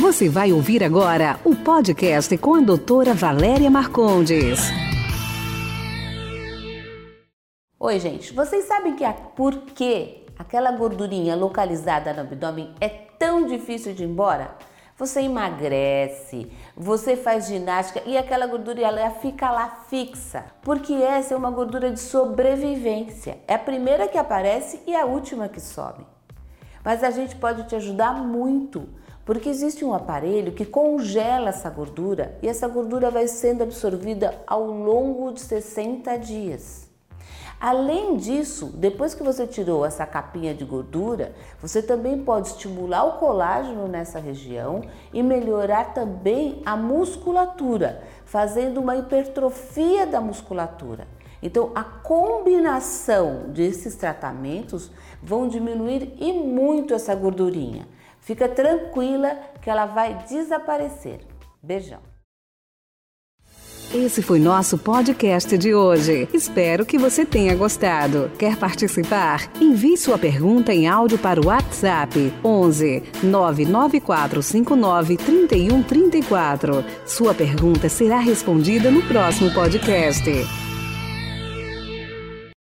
Você vai ouvir agora o podcast com a doutora Valéria Marcondes. Oi, gente. Vocês sabem que a, por que aquela gordurinha localizada no abdômen é tão difícil de ir embora? Você emagrece, você faz ginástica e aquela gordura ela fica lá fixa, porque essa é uma gordura de sobrevivência. É a primeira que aparece e a última que some. Mas a gente pode te ajudar muito porque existe um aparelho que congela essa gordura e essa gordura vai sendo absorvida ao longo de 60 dias. Além disso, depois que você tirou essa capinha de gordura, você também pode estimular o colágeno nessa região e melhorar também a musculatura, fazendo uma hipertrofia da musculatura. Então, a combinação desses tratamentos vão diminuir e muito essa gordurinha. Fica tranquila que ela vai desaparecer. Beijão. Esse foi nosso podcast de hoje. Espero que você tenha gostado. Quer participar? Envie sua pergunta em áudio para o WhatsApp 11 99459 3134. Sua pergunta será respondida no próximo podcast.